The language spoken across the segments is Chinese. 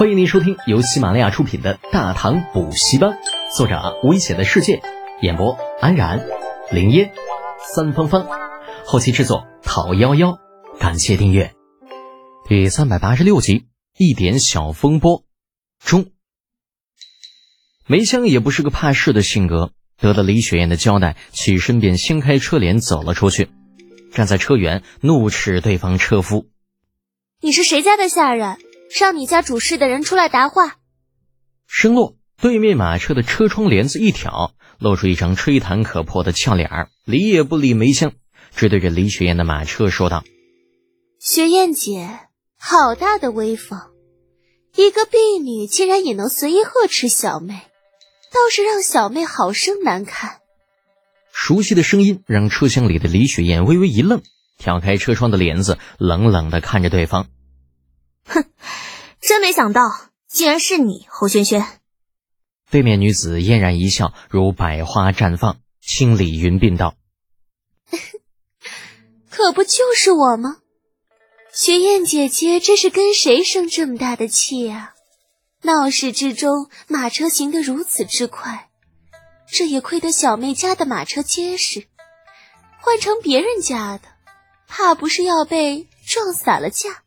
欢迎您收听由喜马拉雅出品的《大唐补习班》，作者危险的世界，演播安然、林烟、三芳芳，后期制作讨幺幺，感谢订阅。第三百八十六集，一点小风波中，梅香也不是个怕事的性格，得了李雪燕的交代，起身便掀开车帘走了出去，站在车辕怒斥对方车夫：“你是谁家的下人？”让你家主事的人出来答话。声落，对面马车的车窗帘子一挑，露出一张吹弹可破的俏脸儿，理也不理梅香，只对着李雪燕的马车说道：“雪燕姐，好大的威风！一个婢女竟然也能随意呵斥小妹，倒是让小妹好生难堪。”熟悉的声音让车厢里的李雪燕微微一愣，挑开车窗的帘子，冷冷的看着对方。哼，真没想到，竟然是你，侯萱萱。对面女子嫣然一笑，如百花绽放，轻理云鬓道：“可不就是我吗？雪燕姐姐这是跟谁生这么大的气啊？闹市之中，马车行得如此之快，这也亏得小妹家的马车结实，换成别人家的，怕不是要被撞散了架。”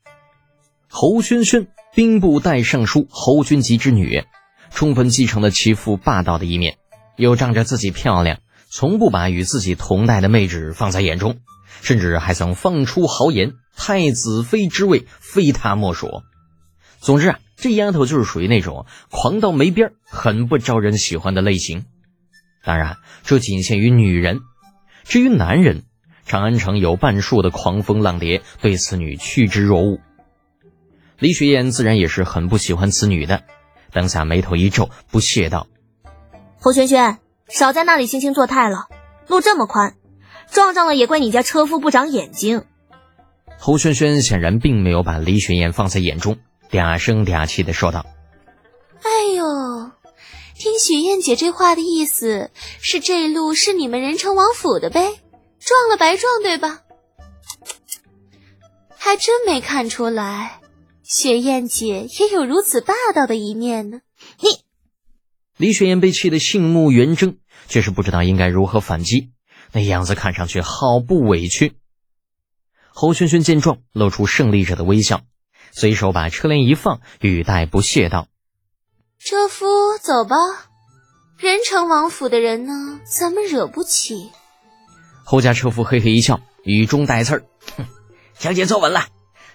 侯萱萱，兵部代尚书侯君集之女，充分继承了其父霸道的一面，又仗着自己漂亮，从不把与自己同代的妹纸放在眼中，甚至还曾放出豪言：太子妃之位非她莫属。总之啊，这丫头就是属于那种狂到没边、很不招人喜欢的类型。当然，这仅限于女人，至于男人，长安城有半数的狂风浪蝶对此女趋之若鹜。李雪燕自然也是很不喜欢此女的，当下眉头一皱，不屑道：“侯萱萱，少在那里惺惺作态了。路这么宽，撞上了也怪你家车夫不长眼睛。”侯萱萱显然并没有把李雪燕放在眼中，嗲声嗲气的说道：“哎呦，听雪燕姐这话的意思，是这路是你们仁城王府的呗？撞了白撞，对吧？还真没看出来。”雪燕姐也有如此霸道的一面呢。你，李雪燕被气得杏目圆睁，却是不知道应该如何反击，那样子看上去好不委屈。侯轩轩见状，露出胜利者的微笑，随手把车帘一放，语带不屑道：“车夫，走吧。仁城王府的人呢，咱们惹不起。”侯家车夫嘿嘿一笑，语中带刺儿：“哼，小姐坐稳了。”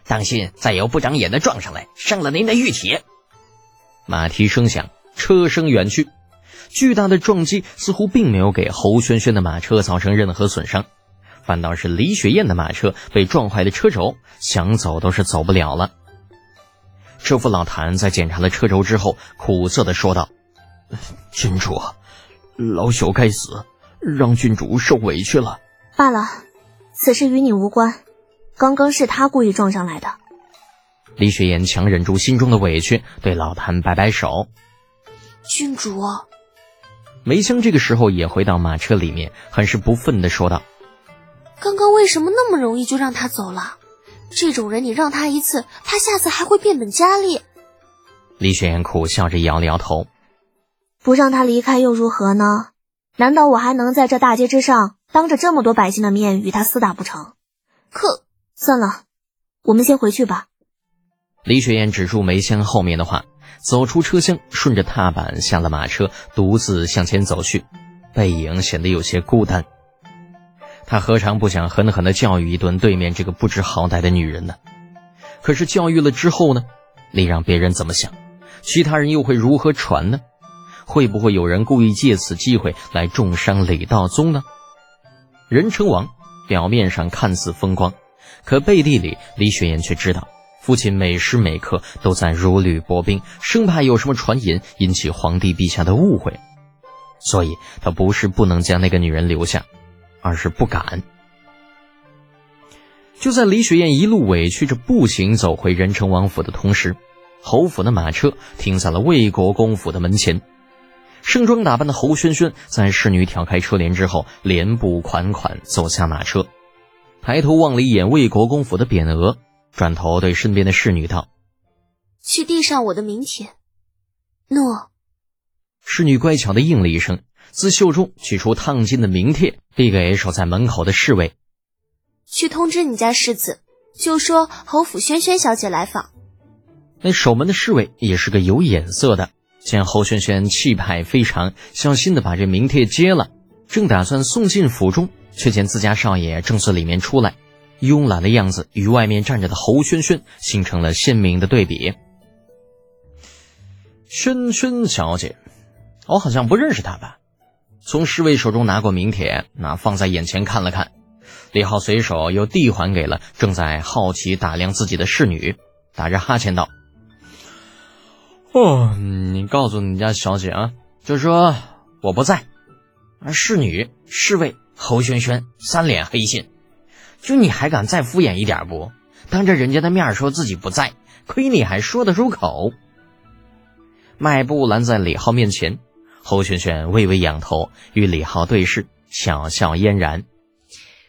当心，再有不长眼的撞上来，伤了您的玉体。马蹄声响，车声远去，巨大的撞击似乎并没有给侯轩轩的马车造成任何损伤，反倒是李雪燕的马车被撞坏的车轴，想走都是走不了了。车夫老谭在检查了车轴之后，苦涩的说道：“郡主，老朽该死，让郡主受委屈了。罢了，此事与你无关。”刚刚是他故意撞上来的。李雪岩强忍住心中的委屈，对老谭摆摆手：“郡主。”梅香这个时候也回到马车里面，很是不忿的说道：“刚刚为什么那么容易就让他走了？这种人，你让他一次，他下次还会变本加厉。”李雪岩苦笑着摇了摇头：“不让他离开又如何呢？难道我还能在这大街之上，当着这么多百姓的面与他厮打不成？可……”算了，我们先回去吧。李雪燕止住梅香后面的话，走出车厢，顺着踏板下了马车，独自向前走去，背影显得有些孤单。他何尝不想狠狠地教育一顿对面这个不知好歹的女人呢？可是教育了之后呢？你让别人怎么想？其他人又会如何传呢？会不会有人故意借此机会来重伤李道宗呢？任成王表面上看似风光。可背地里，李雪燕却知道，父亲每时每刻都在如履薄冰，生怕有什么传言引起皇帝陛下的误会。所以，他不是不能将那个女人留下，而是不敢。就在李雪燕一路委屈着步行走回仁成王府的同时，侯府的马车停在了魏国公府的门前。盛装打扮的侯萱萱在侍女挑开车帘之后，连步款款走下马车。抬头望了一眼魏国公府的匾额，转头对身边的侍女道：“去递上我的名帖。诺。侍女乖巧的应了一声，自袖中取出烫金的名帖，递给守在门口的侍卫。去通知你家世子，就说侯府萱萱小姐来访。那守门的侍卫也是个有眼色的，见侯萱萱气派非常，小心的把这名帖接了，正打算送进府中，却见自家少爷正从里面出来，慵懒的样子与外面站着的侯轩轩形成了鲜明的对比。轩轩小姐，我好像不认识她吧？从侍卫手中拿过名帖，那放在眼前看了看。李浩随手又递还给了正在好奇打量自己的侍女，打着哈欠道：“哦，你告诉你家小姐啊，就说我不在。而侍女、侍卫、侯轩轩三脸黑线，就你还敢再敷衍一点不？当着人家的面说自己不在，亏你还说得出口。”迈步拦在李浩面前，侯轩轩微微仰头与李浩对视，巧笑嫣然。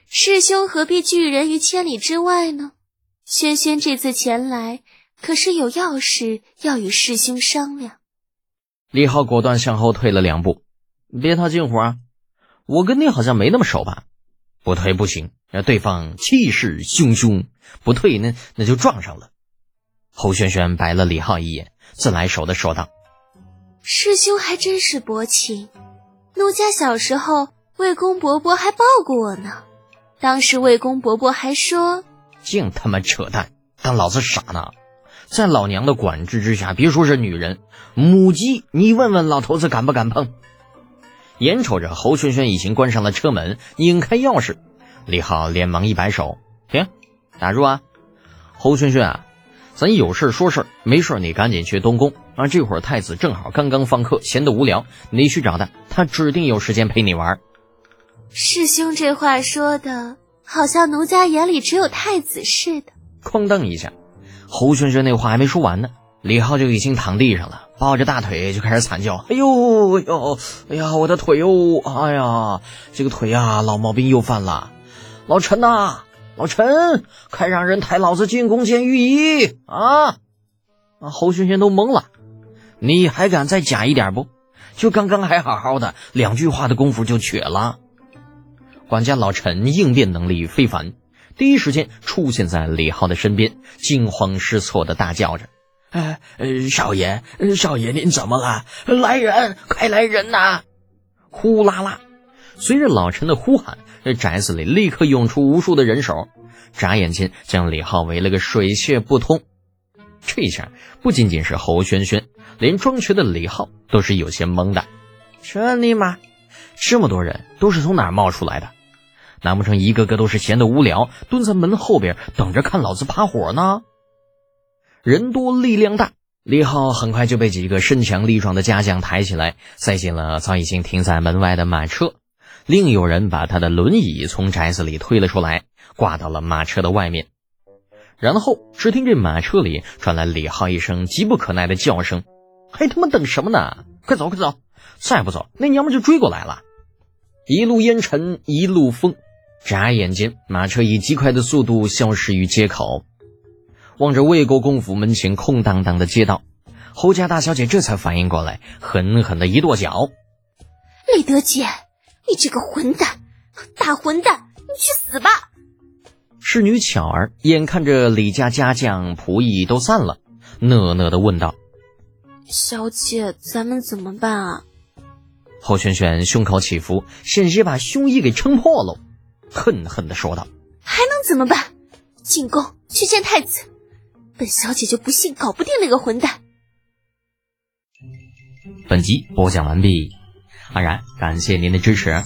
师兄何必拒人于千里之外呢？轩轩这次前来，可是有要事要与师兄商量。李浩果断向后退了两步，别套近乎啊！我跟你好像没那么熟吧？不退不行，那对方气势汹汹，不退那那就撞上了。侯轩轩白了李浩一眼，自来熟的说道：“师兄还真是薄情，奴家小时候，魏公伯伯还抱过我呢。”当时魏公伯伯还说：“净他妈扯淡，当老子傻呢？在老娘的管制之下，别说是女人，母鸡你问问老头子敢不敢碰？”眼瞅着侯轩轩已经关上了车门，拧开钥匙，李浩连忙一摆手：“停，打住啊！侯轩轩啊，咱有事说事，没事你赶紧去东宫啊！这会儿太子正好刚刚放课，闲得无聊，你去找他，他指定有时间陪你玩。”师兄这话说的，好像奴家眼里只有太子似的。哐当一下，侯轩轩那话还没说完呢，李浩就已经躺地上了，抱着大腿就开始惨叫：“哎呦哎呦，哎呀，我的腿哟！哎呀，这个腿呀，老毛病又犯了！老陈呐，老陈，快让人抬老子进宫见御医啊！”啊，侯轩轩都懵了，你还敢再假一点不？就刚刚还好好的，两句话的功夫就瘸了。管家老陈应变能力非凡，第一时间出现在李浩的身边，惊慌失措的大叫着：“哎，少爷，少爷，您怎么了？来人，快来人呐！”呼啦啦，随着老陈的呼喊，这宅子里立刻涌出无数的人手，眨眼间将李浩围了个水泄不通。这下不仅仅是侯轩轩，连装瘸的李浩都是有些懵的。这尼玛，这么多人都是从哪儿冒出来的？难不成一个个都是闲得无聊，蹲在门后边等着看老子趴火呢？人多力量大，李浩很快就被几个身强力壮的家将抬起来，塞进了早已经停在门外的马车。另有人把他的轮椅从宅子里推了出来，挂到了马车的外面。然后只听这马车里传来李浩一声急不可耐的叫声：“还他妈等什么呢？快走，快走！再不走，那娘们就追过来了！”一路烟尘，一路风。眨眼间，马车以极快的速度消失于街口。望着魏国公府门前空荡荡的街道，侯家大小姐这才反应过来，狠狠的一跺脚：“李德姐，你这个混蛋，大混蛋，你去死吧！”侍女巧儿眼看着李家家将仆役都散了，讷讷的问道：“小姐，咱们怎么办啊？”侯萱萱胸口起伏，险些把胸衣给撑破了。恨恨的说道：“还能怎么办？进宫去见太子。本小姐就不信搞不定那个混蛋。”本集播讲完毕，安然感谢您的支持。